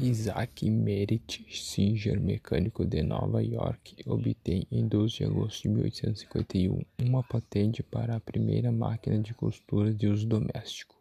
Isaac Merritt Singer, mecânico de Nova York, obtém em 12 de agosto de 1851 uma patente para a primeira máquina de costura de uso doméstico.